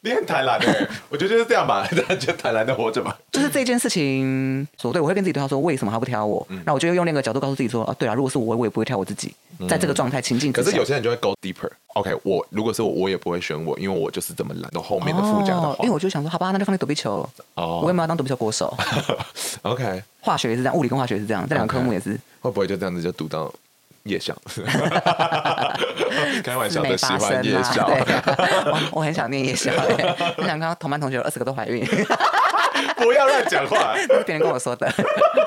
你很坦然的，[LAUGHS] 我觉得就是这样吧，[LAUGHS] 就坦然的活着吧。就是这件事情，所对，我会跟自己对话说，为什么他不挑我？那、嗯、我就用那个角度告诉自己说，啊，对啊，如果是我，我也不会挑我自己。在这个状态情境，可是有些人就会 go deeper。OK，我如果是我，我也不会选我，因为我就是这么懒。到后面的附加的话、哦，因为我就想说，好吧，那就放弃躲避球。哦，我为什么要当躲避球国手？[LAUGHS] OK，化学也是这样，物理跟化学也是这样，这两个科目也是。Okay. 会不会就这样子就读到？夜校，[LAUGHS] 开玩笑的，喜欢夜校。我 [LAUGHS] 我很想念夜校，我想看同班同学有二十个都怀孕。[LAUGHS] 不要乱讲话，这是别人跟我说的，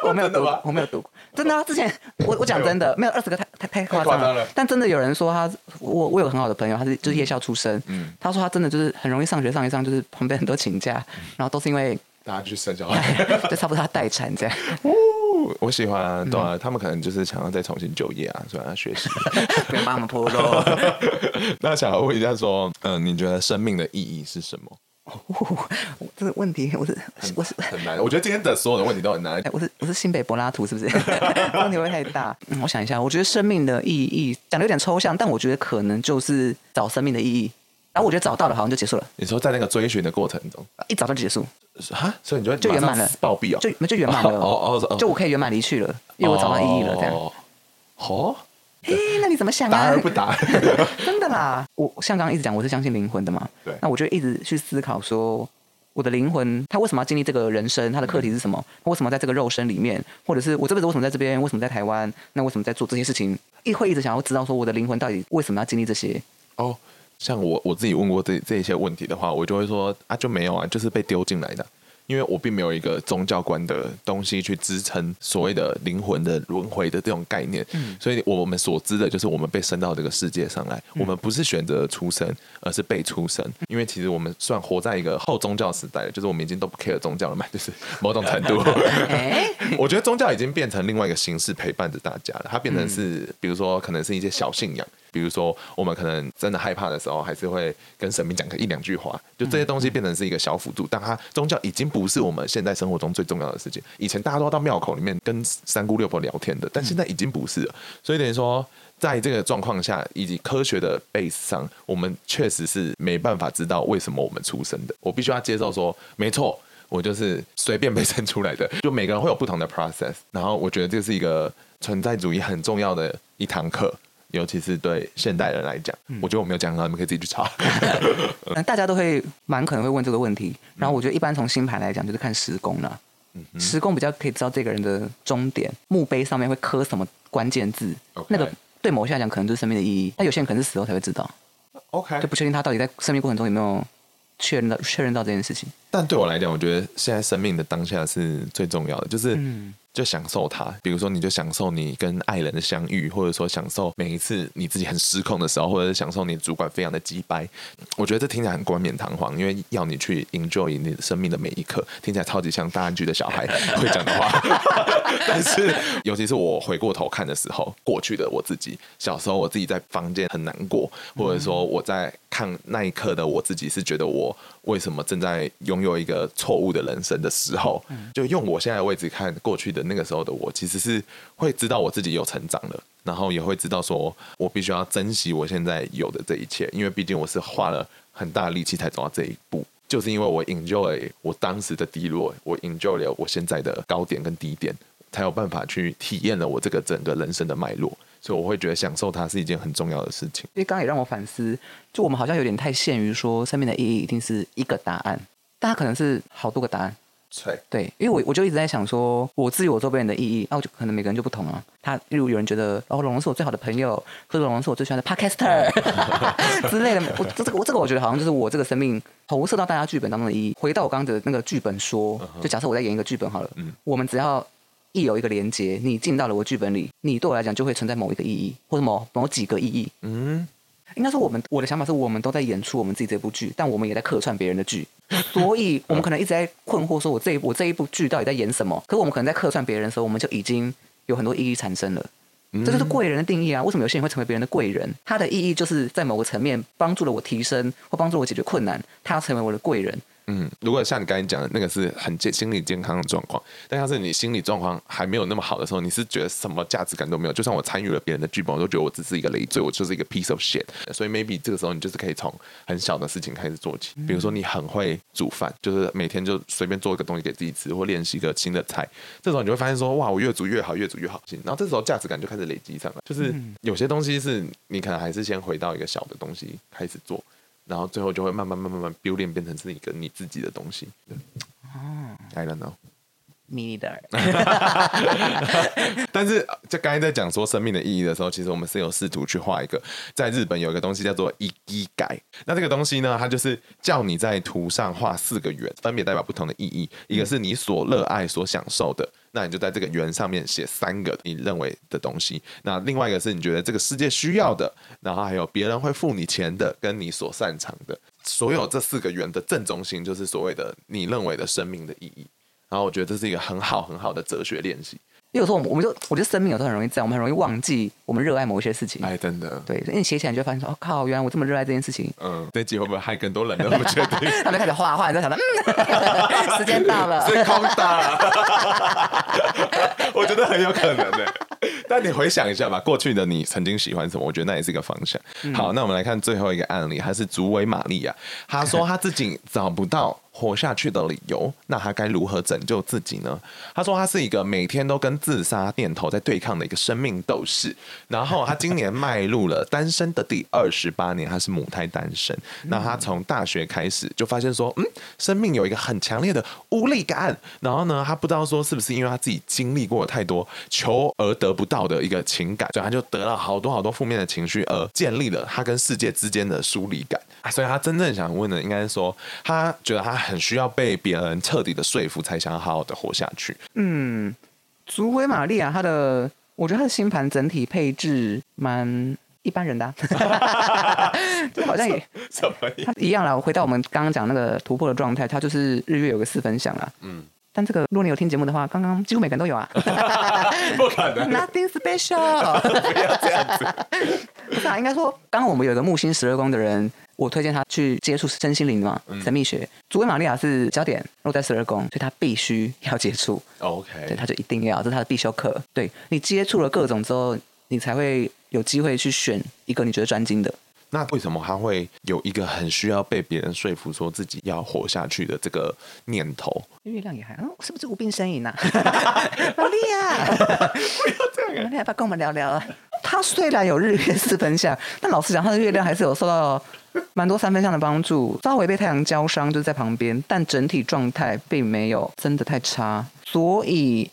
我没有读，我没有读，真的啊。之前我我讲真的，没有二十个太太太夸张了。但真的有人说他，我我有很好的朋友，他是就是夜校出身，嗯，他说他真的就是很容易上学上一上，就是旁边很多请假，然后都是因为大家去生小孩，就差不多他待产这样。我喜欢啊，对啊，他们可能就是想要再重新就业啊，所以要学习。[LAUGHS] 别帮他们铺路。[LAUGHS] 那想要问一下，说，嗯，你觉得生命的意义是什么？哦，这个问题我是我是很难。我觉得今天的所有的问题都很难。我是我是新北柏拉图，是不是？[LAUGHS] 问题会太大。嗯，我想一下，我觉得生命的意义讲的有点抽象，但我觉得可能就是找生命的意义。然后我觉得找到了，好像就结束了。你说在那个追寻的过程中，一找到就结束。哈，所以你就就圆满了，暴毙哦，就就圆满了，哦哦，就我可以圆满离去了，因为我找到意义了，这样。哦，嘿，那你怎么想啊？答而不答，[LAUGHS] 真的啦。我像刚刚一直讲，我是相信灵魂的嘛。对。那我就一直去思考说，我的灵魂他为什么要经历这个人生？他的课题是什么？为什么在这个肉身里面？或者是我这辈子为什么在这边？为什么在台湾？那为什么在做这些事情？一会一直想要知道说，我的灵魂到底为什么要经历这些？哦，像我我自己问过这这些问题的话，我就会说啊，就没有啊，就是被丢进来的。因为我并没有一个宗教观的东西去支撑所谓的灵魂的轮回的这种概念，嗯，所以我们所知的就是我们被生到这个世界上来，我们不是选择出生，而是被出生。因为其实我们算活在一个后宗教时代了，就是我们已经都不 care 宗教了嘛，就是某种程度。[LAUGHS] 我觉得宗教已经变成另外一个形式陪伴着大家了，它变成是，比如说可能是一些小信仰。比如说，我们可能真的害怕的时候，还是会跟神明讲个一两句话。就这些东西变成是一个小辅助，但它宗教已经不是我们现在生活中最重要的事情。以前大家都要到庙口里面跟三姑六婆聊天的，但现在已经不是了。所以等于说，在这个状况下，以及科学的 base 上，我们确实是没办法知道为什么我们出生的。我必须要接受说，没错，我就是随便被生出来的。[LAUGHS] 就每个人会有不同的 process，然后我觉得这是一个存在主义很重要的一堂课。尤其是对现代人来讲，嗯、我觉得我没有讲到，你们可以自己去查。[LAUGHS] 大家都会蛮可能会问这个问题，然后我觉得一般从星盘来讲，就是看时宫了。时宫比较可以知道这个人的终点，墓碑上面会刻什么关键字.那个对某些人来讲可能就是生命的意义，但有些人可能是死后才会知道。OK，就不确定他到底在生命过程中有没有确认到确认到这件事情。但对我来讲，我觉得现在生命的当下是最重要的，就是。嗯就享受它，比如说你就享受你跟爱人的相遇，或者说享受每一次你自己很失控的时候，或者是享受你主管非常的鸡掰。我觉得这听起来很冠冕堂皇，因为要你去 enjoy 你的生命的每一刻，听起来超级像大安局的小孩 [LAUGHS] 会讲的话。但是，尤其是我回过头看的时候，过去的我自己，小时候我自己在房间很难过，或者说我在看那一刻的我自己，是觉得我为什么正在拥有一个错误的人生的时候，就用我现在的位置看过去的。那个时候的我其实是会知道我自己有成长了，然后也会知道说我必须要珍惜我现在有的这一切，因为毕竟我是花了很大力气才走到这一步，就是因为我 enjoy 我当时的低落，我 enjoy 了我现在的高点跟低点，才有办法去体验了我这个整个人生的脉络，所以我会觉得享受它是一件很重要的事情。因为刚刚也让我反思，就我们好像有点太限于说生命的意义一定是一个答案，但它可能是好多个答案。对，对，因为我我就一直在想说，我自己我周边人的意义，那、啊、我就可能每个人就不同啊。他例如有人觉得，哦，龙龙是我最好的朋友，或者龙龙是我最喜欢的 podcaster [LAUGHS] [LAUGHS] 之类的。我这个我这个我觉得好像就是我这个生命投射到大家剧本当中的意义。回到我刚刚的那个剧本说，就假设我在演一个剧本好了，嗯，我们只要一有一个连接，你进到了我剧本里，你对我来讲就会存在某一个意义，或者某某几个意义，嗯。应该说，我们我的想法是我们都在演出我们自己这部剧，但我们也在客串别人的剧，[LAUGHS] 所以我们可能一直在困惑，说我这一部我这一部剧到底在演什么？可是我们可能在客串别人的时候，我们就已经有很多意义产生了。这就是贵人的定义啊！为什么有些人会成为别人的贵人？他的意义就是在某个层面帮助了我提升，或帮助我解决困难，他要成为我的贵人。嗯，如果像你刚才讲的那个是很健心理健康的状况，但要是你心理状况还没有那么好的时候，你是觉得什么价值感都没有。就算我参与了别人的剧本，我都觉得我只是一个累赘，我就是一个 piece of shit。所以 maybe 这个时候你就是可以从很小的事情开始做起，比如说你很会煮饭，就是每天就随便做一个东西给自己吃，或练习一个新的菜。这时候你会发现说，哇，我越煮越好，越煮越好。然后这时候价值感就开始累积上来，就是有些东西是你可能还是先回到一个小的东西开始做。然后最后就会慢慢慢慢慢 building 变成是一个你自己的东西。哦，I don't know。Me neither。[LAUGHS] 但是就刚才在讲说生命的意义的时候，其实我们是有试图去画一个，在日本有一个东西叫做イキガイ。那这个东西呢，它就是叫你在图上画四个圆，分别代表不同的意义。一个是你所热爱、所享受的。 那你就在这个圆上面写三个你认为的东西。那另外一个是你觉得这个世界需要的，然后还有别人会付你钱的，跟你所擅长的。所有这四个圆的正中心就是所谓的你认为的生命的意义。然后我觉得这是一个很好很好的哲学练习。因为有时候我们我们就我觉得生命有时候很容易这样，我们很容易忘记我们热爱某一些事情。哎，真的。对，因为你写起来你就会发现说，哦靠，原来我这么热爱这件事情。嗯，这集会不会害更多人都不确定？[LAUGHS] 他们开始画画，你在想到，嗯，[LAUGHS] 时间到了，是空的。[LAUGHS] 我觉得很有可能的。但你回想一下吧，过去的你曾经喜欢什么？我觉得那也是一个方向。嗯、好，那我们来看最后一个案例，还是竹尾玛利亚。他说他自己找不到活下去的理由，那他该如何拯救自己呢？他说他是一个每天都跟自杀念头在对抗的一个生命斗士。然后他今年迈入了 [LAUGHS] 单身的第二十八年，他是母胎单身。那他从大学开始就发现说，嗯，生命有一个很强烈的无力感。然后呢，他不知道说是不是因为他自己经历过太多求而得不到的一个情感，所以他就得了好多好多负面的情绪，而建立了他跟世界之间的疏离感。所以他真正想问的，应该是说，他觉得他。很需要被别人彻底的说服，才想要好好的活下去。嗯，竹尾玛利亚，她的我觉得她的星盘整体配置蛮一般人的，啊，[LAUGHS] 就好像也 [LAUGHS] 什么？一样啦。我回到我们刚刚讲那个突破的状态，它就是日月有个四分相啊。嗯，但这个如果你有听节目的话，刚刚几乎每个人都有啊。[LAUGHS] 不可能，Nothing special。不要这样子。不是啊，应该说，刚刚我们有一个木星十二宫的人。我推荐他去接触身心灵嘛，神秘学。主位玛利亚是焦点落在十二宫，所以他必须要接触。OK，对，他就一定要，这是他的必修课。对，你接触了各种之后，你才会有机会去选一个你觉得专精的。那为什么他会有一个很需要被别人说服，说自己要活下去的这个念头？月亮也还，嗯，是不是无病呻吟啊？玛利亚，不要这样，玛利亚，要不要跟我们聊聊啊？他虽然有日月四分相，但老实讲，他的月亮还是有受到。蛮多三分相的帮助，稍微被太阳焦伤，就在旁边，但整体状态并没有真的太差，所以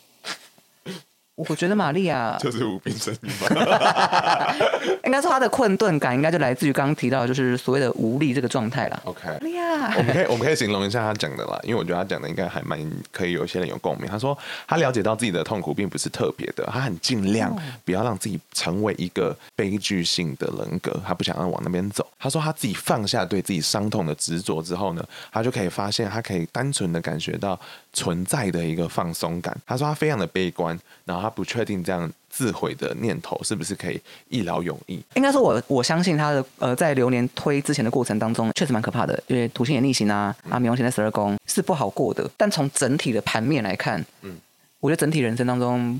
我觉得玛利亚 [LAUGHS] 就是无病呻吟吧？[LAUGHS] 应该说她的困顿感，应该就来自于刚刚提到的，就是所谓的无力这个状态了。OK，玛利亚，我们可以我们可以形容一下他讲的啦，因为我觉得他讲的应该还蛮可以有些人有共鸣。他说他了解到自己的痛苦并不是特别的，他很尽量不要让自己成为一个悲剧性的人格，他不想要往那边走。他说他自己放下对自己伤痛的执着之后呢，他就可以发现他可以单纯的感觉到存在的一个放松感。他说他非常的悲观，然后。他不确定这样自毁的念头是不是可以一劳永逸？应该说我，我我相信他的呃，在流年推之前的过程当中，确实蛮可怕的，因为土星也逆行啊，啊，冥王星在十二宫是不好过的。但从整体的盘面来看，嗯，我觉得整体人生当中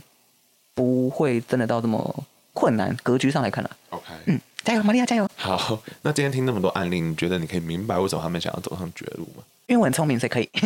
不会真的到这么困难。格局上来看了，OK，嗯，加油，玛利亚，加油！好，那今天听那么多案例，你觉得你可以明白为什么他们想要走上绝路吗？因为我很聪明，所以可以。[LAUGHS]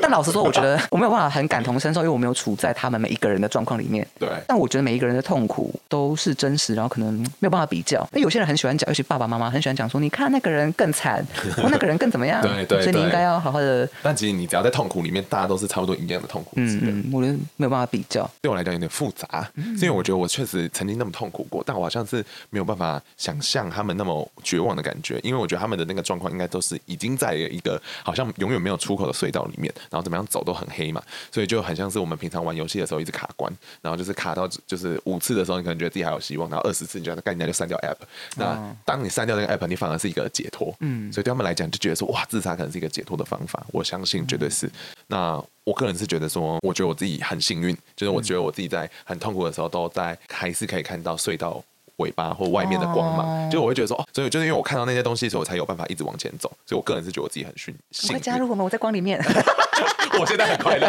但老实说，我觉得我没有办法很感同身受，因为我没有处在他们每一个人的状况里面。对。但我觉得每一个人的痛苦都是真实，然后可能没有办法比较。那有些人很喜欢讲，尤其爸爸妈妈很喜欢讲说：“你看那个人更惨，[LAUGHS] 或那个人更怎么样。”对对。所以你应该要好好的。但其实你只要在痛苦里面，大家都是差不多一样的痛苦。嗯嗯。我觉得没有办法比较。对我来讲有点复杂，因为我觉得我确实曾经那么痛苦过，但我好像是没有办法想象他们那么绝望的感觉，因为我觉得他们的那个状况应该都是已经在一个。好像永远没有出口的隧道里面，然后怎么样走都很黑嘛，所以就很像是我们平常玩游戏的时候一直卡关，然后就是卡到就是五次的时候，你可能觉得自己还有希望，然后二十次你就赶紧就删掉 app。那当你删掉那个 app，你反而是一个解脱。嗯，所以对他们来讲就觉得说哇，自杀可能是一个解脱的方法。我相信绝对是。那我个人是觉得说，我觉得我自己很幸运，就是我觉得我自己在很痛苦的时候都在还是可以看到隧道。尾巴或外面的光芒，就我会觉得说哦，所以就是因为我看到那些东西的时候，我才有办法一直往前走。所以我个人是觉得我自己很幸运。快加入我们，我在光里面。[LAUGHS] 我现在很快乐，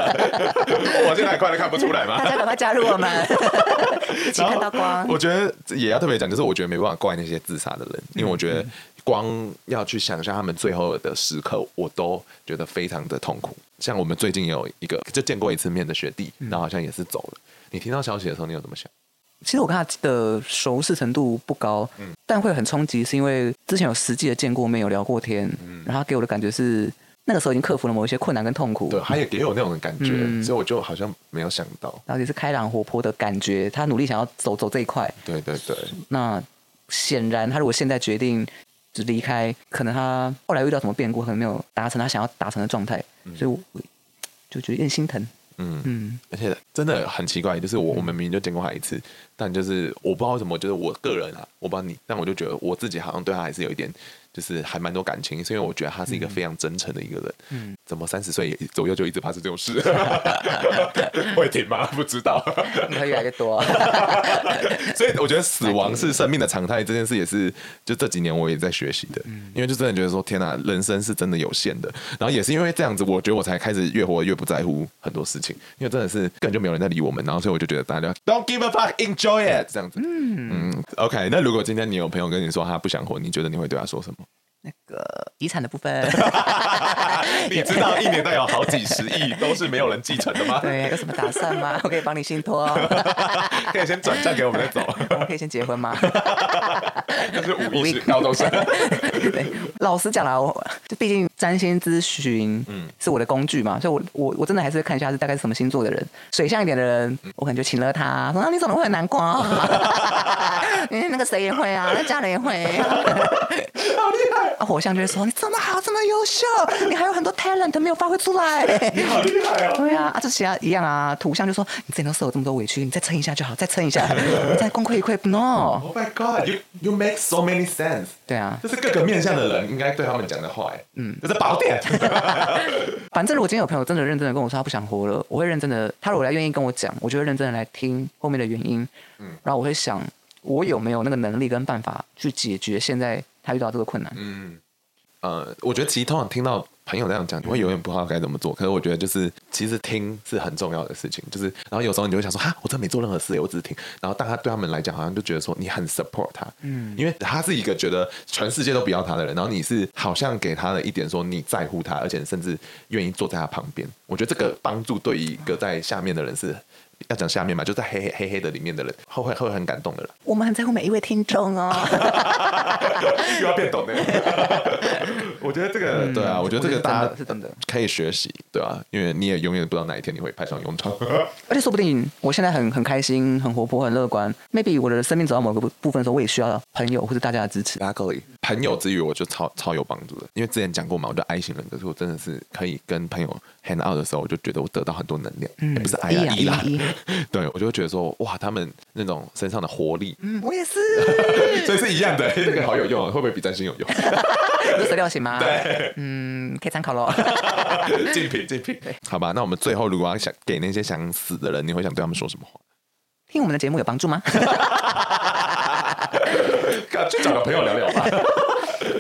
我现在很快乐，看不出来吗？大家赶快加入我们，[LAUGHS] 一起看到光。我觉得也要特别讲，就是我觉得没办法怪那些自杀的人，因为我觉得光要去想象他们最后的时刻，我都觉得非常的痛苦。像我们最近有一个就见过一次面的学弟，然后好像也是走了。你听到消息的时候，你有怎么想？其实我跟他的熟识程度不高，嗯，但会很冲击，是因为之前有实际的见过面，有聊过天，嗯，然后他给我的感觉是那个时候已经克服了某一些困难跟痛苦，对，他也给我那种感觉，嗯，所以我就好像没有想到，然后也是开朗活泼的感觉，他努力想要走走这一块，对对对。那显然他如果现在决定就离开，可能他后来遇到什么变故，可能没有达成他想要达成的状态，嗯，所以我就觉得有点心疼。嗯。嗯，而且真的很奇怪，就是我我们明明就见过他一次，但就是我不知道为什么，就是我个人啊，我不知道你，但我就觉得我自己好像对他还是有一点。就是还蛮多感情，是因为我觉得他是一个非常真诚的一个人。嗯，怎么三十岁左右就一直发生这种事？[LAUGHS] 会停吗？不知道。你会越来越多。[LAUGHS] 所以我觉得死亡是生命的常态，这件事也是就这几年我也在学习的。嗯因为就真的觉得说，天哪，人生是真的有限的。然后也是因为这样子，我觉得我才开始越活越不在乎很多事情，因为真的是根本就没有人在理我们。然后所以我就觉得大家 don't give a fuck, enjoy it 这样子。嗯嗯。OK，那如果今天你有朋友跟你说他不想活，你觉得你会对他说什么？那个遗产的部分，[LAUGHS] 你知道一年都有好几十亿都是没有人继承的吗？对，有什么打算吗？我可以帮你信托，[LAUGHS] 可以先转账给我们再走。[LAUGHS] 我们可以先结婚吗？那是五亿高中生。对，老实讲啦，我就毕竟占星咨询，嗯，是我的工具嘛，所以我我我真的还是会看一下是大概是什么星座的人，水象一点的人，我可能就请了他，说啊你怎么会很难过？因为，那个谁也会啊，那家人也会。好厉害！啊，火象就会说：“你这么好，这么优秀，你还有很多 talent 没有发挥出来。”你好厉害啊！对啊，啊，这其他一样啊。土象就说：“你之前都受了这么多委屈，你再撑一下就好，再撑一下，[LAUGHS] 你再功亏一篑。”No。Oh my God, you you make so many sense。对啊，这是各个面向的人应该对他们讲的话。嗯，这是宝典。[LAUGHS] 反正如果今天有朋友真的认真的跟我说他不想活了，我会认真的。他如果来愿意跟我讲，我就会认真的来听后面的原因。嗯，然后我会想，我有没有那个能力跟办法去解决现在。他遇到这个困难，嗯，呃，我觉得其实通常听到朋友这样讲，你会永远不知道该怎么做。可是我觉得就是其实听是很重要的事情，就是然后有时候你就会想说，哈，我真没做任何事，我只是听。然后但他对他们来讲，好像就觉得说你很 support 他，嗯，因为他是一个觉得全世界都不要他的人，然后你是好像给他了一点说你在乎他，而且甚至愿意坐在他旁边。我觉得这个帮助对于一个在下面的人是。要讲下面嘛，就在黑黑黑黑的里面的人，会会会很感动的人。我们很在乎每一位听众哦。[LAUGHS] 又要变懂的。[LAUGHS] 我觉得这个、嗯、对啊，我觉得这个大家是真的可以学习，对啊，因为你也永远不知道哪一天你会派上用场。[LAUGHS] 而且说不定我现在很很开心、很活泼、很乐观，maybe 我的生命走到某个部部分的时候，我也需要朋友或者大家的支持。朋友之余，我就超超有帮助的，因为之前讲过嘛，我就 I 型人格，可是我真的是可以跟朋友 hang out 的时候，我就觉得我得到很多能量，嗯、不是 I 啦 E 啦，[LAUGHS] 对，我就会觉得说，哇，他们那种身上的活力，嗯，我也是，[LAUGHS] 所以是一样的，这个好有用，会不会比占星有用？有十六型吗？[LAUGHS] 对，嗯，可以参考喽。竞品，竞品，好吧，那我们最后如果要想给那些想死的人，你会想对他们说什么话？听我们的节目有帮助吗？去找个朋友聊聊吧。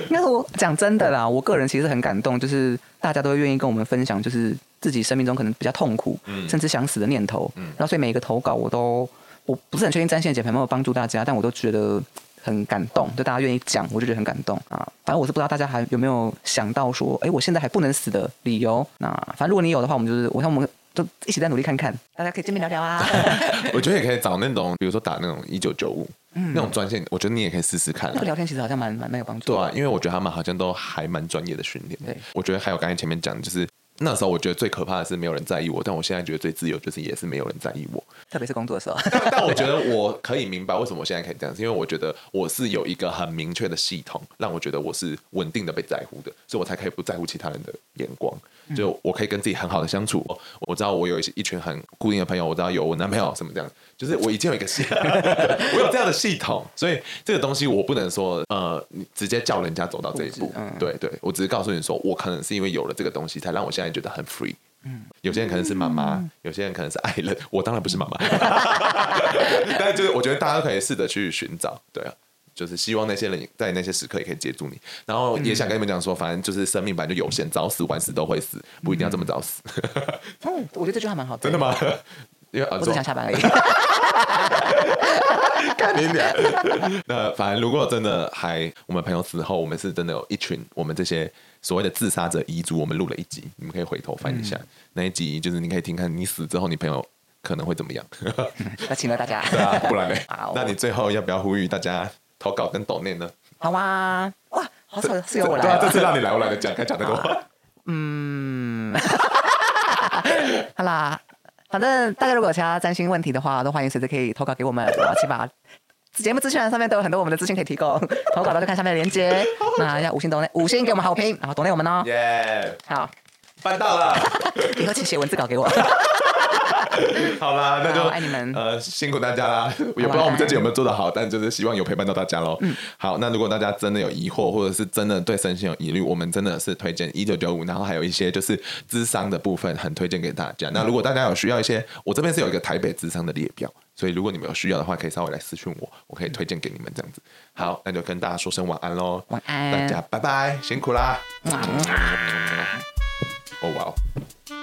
应该是我讲真的啦，我个人其实很感动，就是大家都愿意跟我们分享，就是自己生命中可能比较痛苦，嗯、甚至想死的念头。嗯、然后所以每一个投稿，我都我不是很确定占星的解牌有没有帮助大家，但我都觉得很感动。就大家愿意讲，我就觉得很感动啊。反正我是不知道大家还有没有想到说，哎，我现在还不能死的理由。那反正如果你有的话，我们就是我看我们。就一起再努力看看，大家可以见面聊聊啊。[LAUGHS] 我觉得也可以找那种，比如说打那种一九九五那种专线，我觉得你也可以试试看。那个聊天其实好像蛮蛮蛮有帮助。对啊，因为我觉得他们好像都还蛮专业的训练。对，我觉得还有刚才前面讲，就是那时候我觉得最可怕的是没有人在意我，但我现在觉得最自由就是也是没有人在意我，特别是工作的时候。但 [LAUGHS] 但我觉得我可以明白为什么我现在可以这样，是因为我觉得我是有一个很明确的系统，让我觉得我是稳定的被在乎的，所以我才可以不在乎其他人的眼光。就我可以跟自己很好的相处，我知道我有一些一群很固定的朋友，我知道有我男朋友什么这样，就是我已经有一个系，[LAUGHS] 我有这样的系统，所以这个东西我不能说呃，你直接叫人家走到这一步，嗯、对对，我只是告诉你说，我可能是因为有了这个东西，才让我现在觉得很 free。嗯，有些人可能是妈妈，嗯、有些人可能是爱人，我当然不是妈妈，[LAUGHS] 但是就是我觉得大家都可以试着去寻找，对啊。就是希望那些人在那些时刻也可以接住你，然后也想跟你们讲说，反正就是生命本来就有限，早死晚死都会死，不一定要这么早死。[LAUGHS] 嗯，我觉得这句话蛮好的。真的吗？因为我只想下班而已。看你脸。那反正如果真的还我们朋友死后，我们是真的有一群我们这些所谓的自杀者遗族，我们录了一集，你们可以回头翻一下、嗯、那一集，就是你可以听看你死之后，你朋友可能会怎么样。[LAUGHS] 那请了大家。对啊，不然呢？那你最后要不要呼吁大家？投稿跟抖内呢？好啊！哇，好巧，是由我来。对啊，这次让你来，我懒得讲，该讲那个话。[LAUGHS] 嗯，[LAUGHS] 好啦，反正大家如果有其他占星问题的话，都欢迎随时可以投稿给我们，然后去把节目资讯栏上面都有很多我们的资讯可以提供。[LAUGHS] 投稿都看下面的链接。那要五星抖内，五星给我们好评，然后抖内我们哦。耶！好，办到了。以后请写文字稿给我。[LAUGHS] 好啦，那就爱你们。呃，辛苦大家啦，也不知道我们这集有没有做得好，但就是希望有陪伴到大家喽。嗯，好，那如果大家真的有疑惑，或者是真的对身心有疑虑，我们真的是推荐一九九五，然后还有一些就是智商的部分，很推荐给大家。那如果大家有需要一些，我这边是有一个台北智商的列表，所以如果你们有需要的话，可以稍微来私讯我，我可以推荐给你们这样子。好，那就跟大家说声晚安喽，晚安，大家拜拜，辛苦啦。哦哇哦。